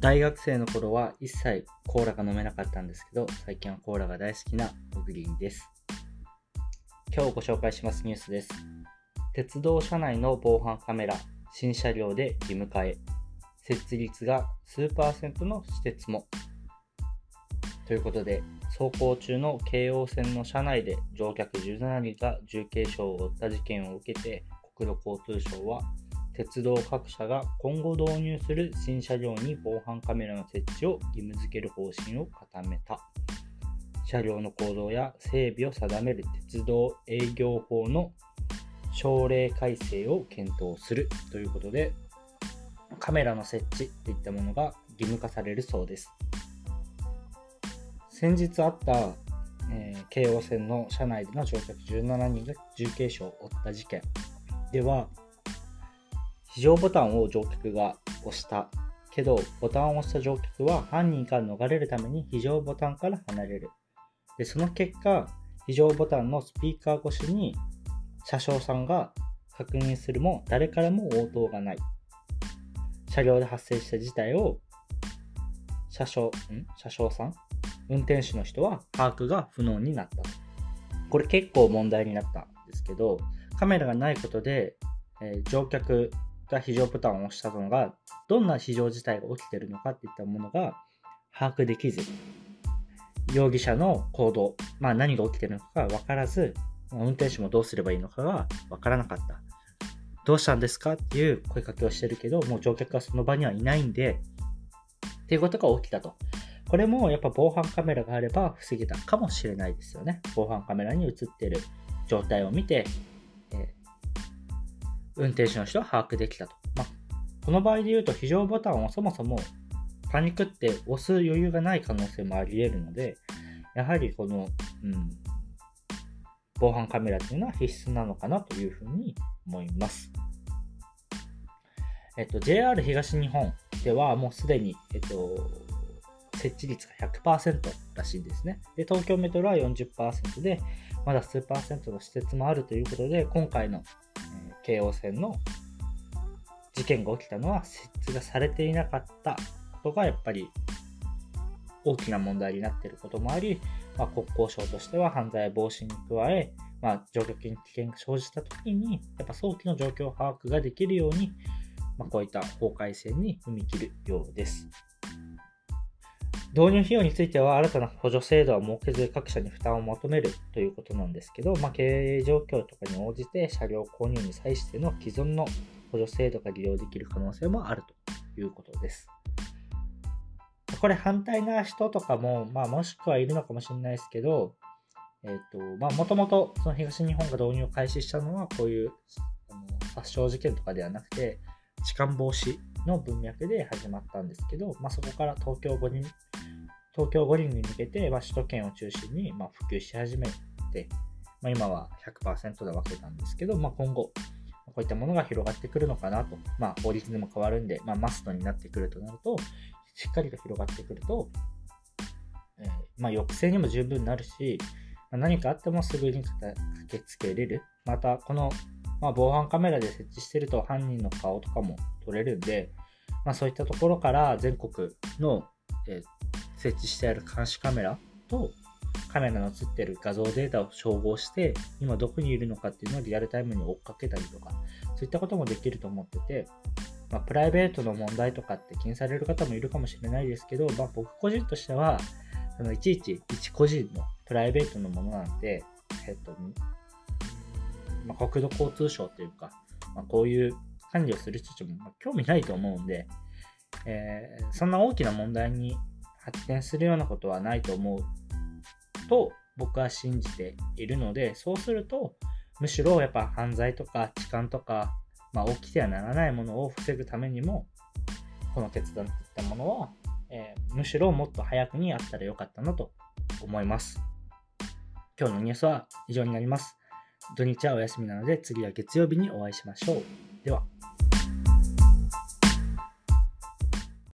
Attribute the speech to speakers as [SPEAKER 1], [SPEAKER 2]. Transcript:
[SPEAKER 1] 大学生の頃は一切コーラが飲めなかったんですけど、最近はコーラが大好きな小栗です。今日ご紹介しますニュースです。鉄道車内の防犯カメラ、新車両で義務化へ。設置率が数パーセントの施設も。ということで、走行中の京王線の車内で乗客17人が重軽傷を負った事件を受けて、国土交通省は鉄道各社が今後導入する新車両に防犯カメラの設置を義務付ける方針を固めた。車両の構造や整備を定める鉄道営業法の省令改正を検討するということで、カメラの設置といったものが義務化されるそうです。先日あった、えー、京王線の車内での乗客17人が重軽傷を負った事件では、非常ボタンを乗客が押したけど、ボタンを押した乗客は犯人から逃れるために非常ボタンから離れる。で、その結果、非常ボタンのスピーカー越しに車掌さんが確認するも誰からも応答がない。車両で発生した事態を車掌、ん？車掌さん？運転手の人は把握が不能になった。これ結構問題になったんですけど、カメラがないことで、えー、乗客が非常ボタンを押したのが、どんな非常事態が起きているのかっていったものが把握できず、容疑者の行動、まあ何が起きているのかが分からず、運転手もどうすればいいのかが分からなかった。どうしたんですかっていう声かけをしてるけど、もう乗客はその場にはいないんで、っていうことが起きたと。これもやっぱ防犯カメラがあれば防げたかもしれないですよね。防犯カメラに映ってる状態を見て、運転手の人は把握できたと。まあ、この場合で言うと非常ボタンをそもそもパニックって押す余裕がない可能性もあり得るので、やはりこの、うん、防犯カメラっていうのは必須なのかなというふうに思います。えっと、JR 東日本ではもうすでに、えっと、設置率が100%らしいんですね。で、東京メトロは40%で、まだ数パーセントの施設もあるということで、今回の京王線の事件が起きたのは設置がされていなかったことがやっぱり大きな問題になっていることもあり、まあ、国交省としては犯罪防止に加え、まあ、乗客に危険が生じた時にやっぱ早期の状況把握ができるように、まあ、こういった法改正に踏み切るようです。導入費用については新たな補助制度は設けず各社に負担を求めるということなんですけど、まあ、経営状況とかに応じて車両購入に際しての既存の補助制度が利用できる可能性もあるということです。これ反対な人とかも、まあ、もしくはいるのかもしれないですけど、えっ、ー、と、まあ、もともとその東日本が導入を開始したのは、こういうあの殺傷事件とかではなくて、痴漢防止の文脈で始まったんですけど、まあ、そこから東京五輪東京五輪に向けて、まあ、首都圏を中心に、まあ、普及し始めて、まあ、今は100%で分けたんですけど、まあ、今後、こういったものが広がってくるのかなと、まあ、法律でも変わるんで、まあ、マストになってくるとなると、しっかりと広がってくると、えー、まあ、抑制にも十分なるし、ま、何かあってもすぐに駆けつけれる。また、この、ま、防犯カメラで設置してると犯人の顔とかも撮れるんで、ま、そういったところから全国の、えー設置してある監視カメラとカメラの映ってる画像データを照合して今どこにいるのかっていうのをリアルタイムに追っかけたりとかそういったこともできると思ってて、まあ、プライベートの問題とかって気にされる方もいるかもしれないですけど、まあ、僕個人としてはそのいちいち一個人のプライベートのものなんで、えっとまあ、国土交通省というか、まあ、こういう管理をする人たちも興味ないと思うんで、えー、そんな大きな問題に発展するようなことはないと思うと僕は信じているのでそうするとむしろやっぱ犯罪とか痴漢とか、まあ、起きてはならないものを防ぐためにもこの決断といったものは、えー、むしろもっと早くにあったらよかったなと思います。今日のニュースは以上になります。土日はお休みなので次は月曜日にお会いしましょう。では。